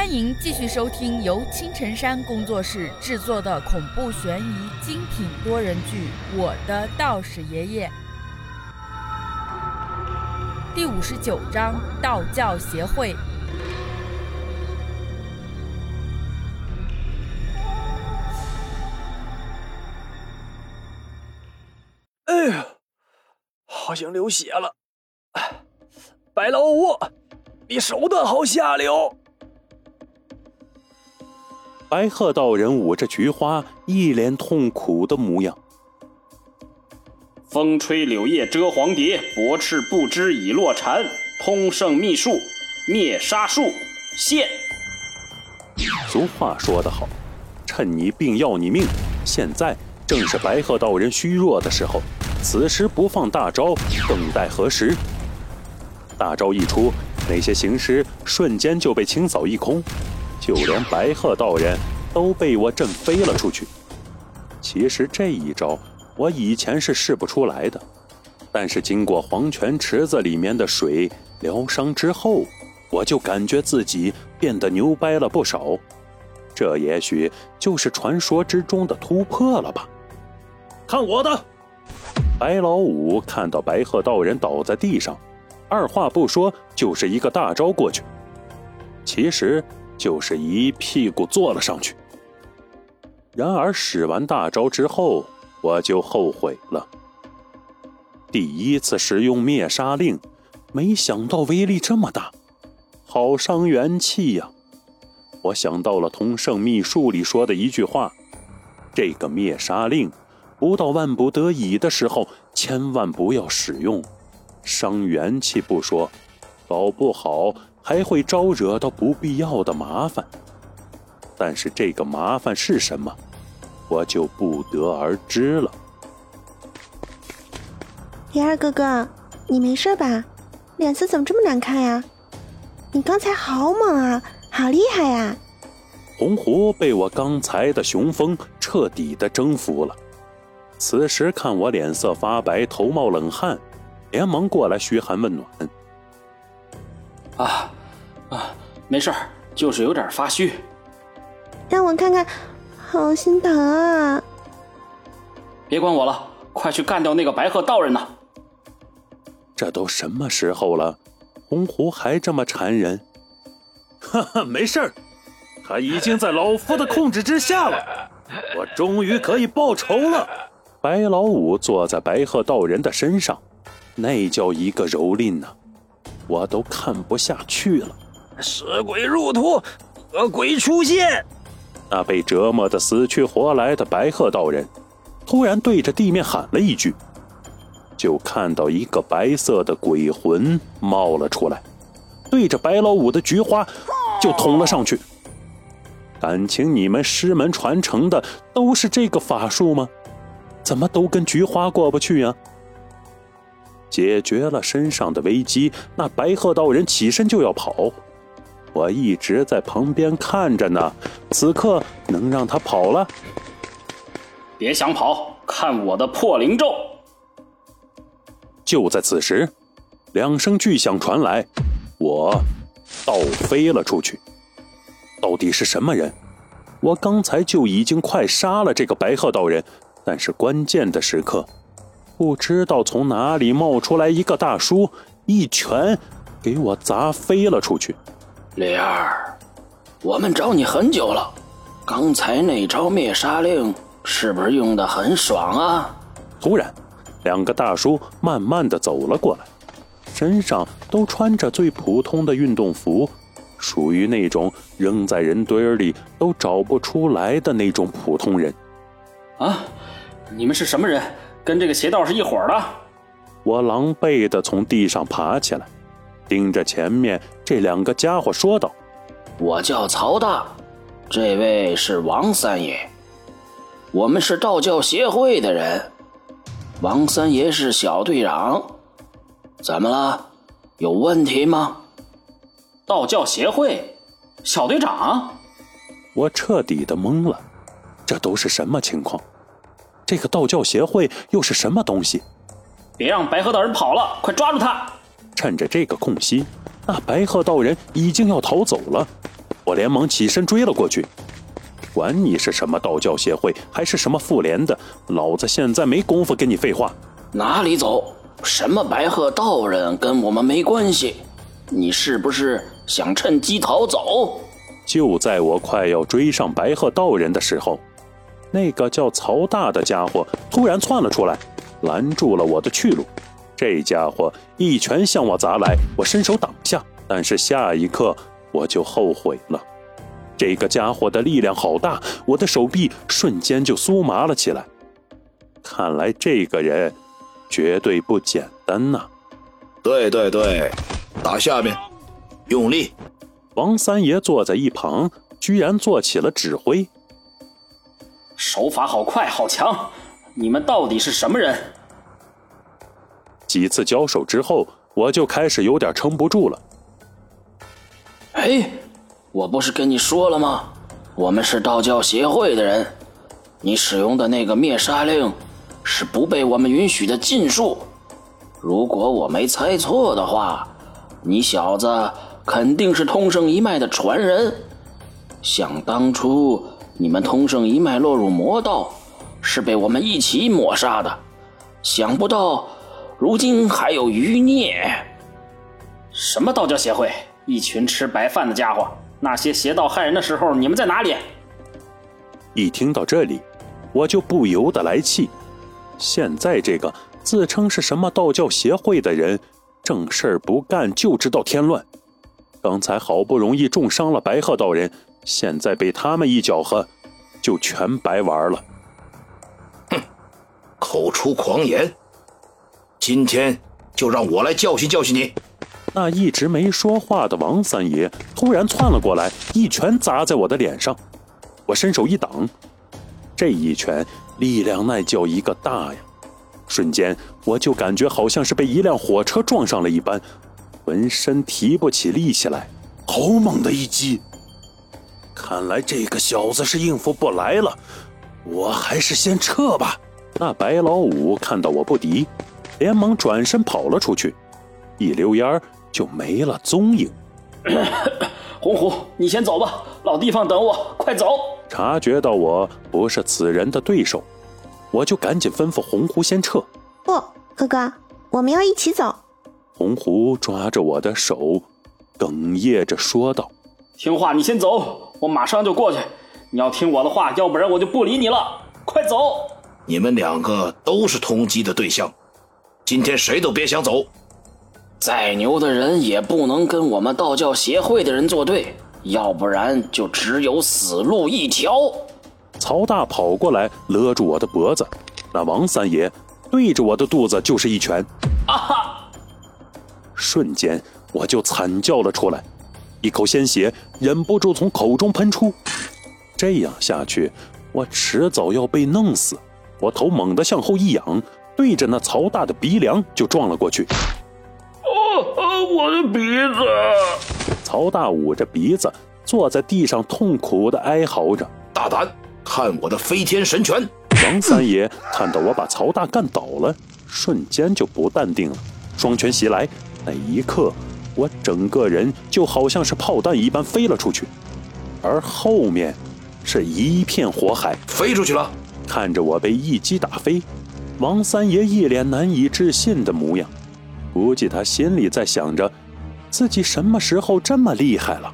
欢迎继续收听由青城山工作室制作的恐怖悬疑精品多人剧《我的道士爷爷》第五十九章：道教协会。哎呀，好像流血了！白老五，你手段好下流！白鹤道人捂着菊花，一脸痛苦的模样。风吹柳叶遮黄蝶，薄翅不知已落蝉。通圣秘术，灭杀术，现。俗话说得好，趁你病要你命。现在正是白鹤道人虚弱的时候，此时不放大招，等待何时？大招一出，那些行尸瞬间就被清扫一空。就连白鹤道人都被我震飞了出去。其实这一招我以前是试不出来的，但是经过黄泉池子里面的水疗伤之后，我就感觉自己变得牛掰了不少。这也许就是传说之中的突破了吧？看我的！白老五看到白鹤道人倒在地上，二话不说就是一个大招过去。其实。就是一屁股坐了上去。然而使完大招之后，我就后悔了。第一次使用灭杀令，没想到威力这么大，好伤元气呀！我想到了同圣秘术里说的一句话：这个灭杀令，不到万不得已的时候，千万不要使用，伤元气不说，搞不好。还会招惹到不必要的麻烦，但是这个麻烦是什么，我就不得而知了。李二哥哥，你没事吧？脸色怎么这么难看呀？你刚才好猛啊，好厉害呀！红狐被我刚才的雄风彻底的征服了，此时看我脸色发白，头冒冷汗，连忙过来嘘寒问暖。啊，啊，没事就是有点发虚。让我看看，好心疼啊！别管我了，快去干掉那个白鹤道人呐！这都什么时候了，红狐还这么缠人？哈哈，没事他已经在老夫的控制之下了，我终于可以报仇了。白老五坐在白鹤道人的身上，那叫一个蹂躏呐！我都看不下去了！尸鬼入土，恶鬼出现！那被折磨的死去活来的白鹤道人，突然对着地面喊了一句，就看到一个白色的鬼魂冒了出来，对着白老五的菊花就捅了上去。感情你们师门传承的都是这个法术吗？怎么都跟菊花过不去呀？解决了身上的危机，那白鹤道人起身就要跑，我一直在旁边看着呢。此刻能让他跑了？别想跑，看我的破灵咒！就在此时，两声巨响传来，我倒飞了出去。到底是什么人？我刚才就已经快杀了这个白鹤道人，但是关键的时刻。不知道从哪里冒出来一个大叔，一拳给我砸飞了出去。李二，我们找你很久了，刚才那招灭杀令是不是用的很爽啊？突然，两个大叔慢慢的走了过来，身上都穿着最普通的运动服，属于那种扔在人堆里都找不出来的那种普通人。啊，你们是什么人？跟这个邪道是一伙的，我狼狈的从地上爬起来，盯着前面这两个家伙说道：“我叫曹大，这位是王三爷，我们是道教协会的人。王三爷是小队长，怎么了？有问题吗？道教协会小队长，我彻底的懵了，这都是什么情况？”这个道教协会又是什么东西？别让白鹤道人跑了，快抓住他！趁着这个空隙，那白鹤道人已经要逃走了。我连忙起身追了过去。管你是什么道教协会，还是什么妇联的，老子现在没工夫跟你废话。哪里走？什么白鹤道人跟我们没关系？你是不是想趁机逃走？就在我快要追上白鹤道人的时候，那个叫曹大的家伙突然窜了出来，拦住了我的去路。这家伙一拳向我砸来，我伸手挡下，但是下一刻我就后悔了。这个家伙的力量好大，我的手臂瞬间就酥麻了起来。看来这个人绝对不简单呐！对对对，打下面，用力！王三爷坐在一旁，居然做起了指挥。手法好快，好强！你们到底是什么人？几次交手之后，我就开始有点撑不住了。哎。我不是跟你说了吗？我们是道教协会的人，你使用的那个灭杀令是不被我们允许的禁术。如果我没猜错的话，你小子肯定是通圣一脉的传人。想当初你们通圣一脉落入魔道，是被我们一起抹杀的。想不到如今还有余孽。什么道教协会？一群吃白饭的家伙！那些邪道害人的时候，你们在哪里？一听到这里，我就不由得来气。现在这个自称是什么道教协会的人，正事儿不干就知道添乱。刚才好不容易重伤了白鹤道人，现在被他们一搅和，就全白玩了。哼，口出狂言！今天就让我来教训教训你。那一直没说话的王三爷突然窜了过来，一拳砸在我的脸上。我伸手一挡，这一拳力量那叫一个大呀！瞬间我就感觉好像是被一辆火车撞上了一般，浑身提不起力气来。好猛的一击！看来这个小子是应付不来了，我还是先撤吧。那白老五看到我不敌，连忙转身跑了出去，一溜烟儿。就没了踪影。红虎，你先走吧，老地方等我，快走！察觉到我不是此人的对手，我就赶紧吩咐红狐先撤。不，哥哥，我们要一起走。红狐抓着我的手，哽咽着说道：“听话，你先走，我马上就过去。你要听我的话，要不然我就不理你了。快走！你们两个都是通缉的对象，今天谁都别想走。”再牛的人也不能跟我们道教协会的人作对，要不然就只有死路一条。曹大跑过来勒住我的脖子，那王三爷对着我的肚子就是一拳，啊哈！瞬间我就惨叫了出来，一口鲜血忍不住从口中喷出。这样下去，我迟早要被弄死。我头猛地向后一仰，对着那曹大的鼻梁就撞了过去。哦我的鼻子！曹大捂着鼻子坐在地上，痛苦的哀嚎着：“大胆，看我的飞天神拳！”王三爷看到我把曹大干倒了，瞬间就不淡定了，双拳袭来。那一刻，我整个人就好像是炮弹一般飞了出去，而后面是一片火海，飞出去了。看着我被一击打飞，王三爷一脸难以置信的模样。估计他心里在想着，自己什么时候这么厉害了。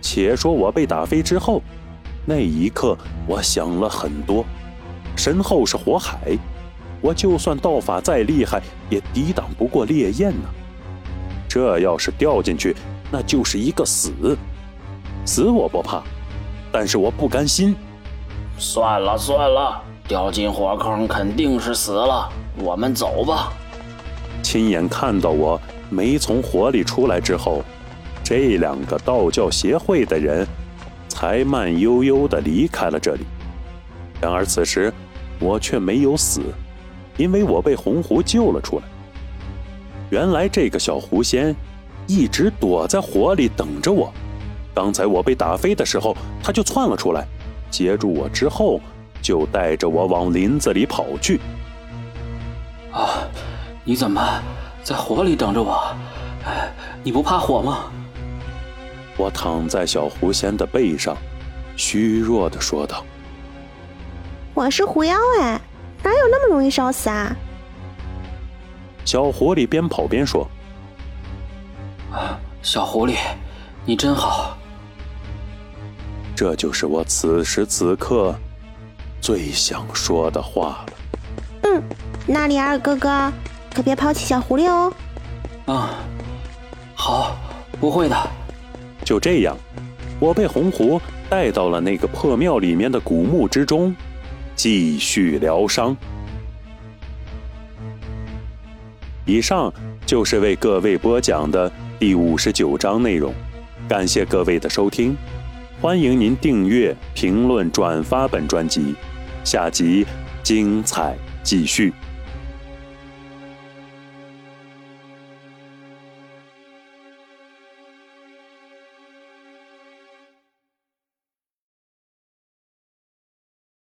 且说我被打飞之后，那一刻我想了很多。身后是火海，我就算道法再厉害，也抵挡不过烈焰呢。这要是掉进去，那就是一个死。死我不怕，但是我不甘心。算了算了，掉进火坑肯定是死了。我们走吧。亲眼看到我没从火里出来之后，这两个道教协会的人才慢悠悠地离开了这里。然而此时我却没有死，因为我被红狐救了出来。原来这个小狐仙一直躲在火里等着我。刚才我被打飞的时候，他就窜了出来，接住我之后就带着我往林子里跑去。啊！你怎么在火里等着我？你不怕火吗？我躺在小狐仙的背上，虚弱的说道：“我是狐妖哎，哪有那么容易烧死啊？”小狐狸边跑边说：“啊，小狐狸，你真好。”这就是我此时此刻最想说的话了。嗯，那里尔哥哥，可别抛弃小狐狸哦。啊，好，不会的。就这样，我被红狐带到了那个破庙里面的古墓之中，继续疗伤。以上就是为各位播讲的第五十九章内容，感谢各位的收听，欢迎您订阅、评论、转发本专辑，下集精彩继续。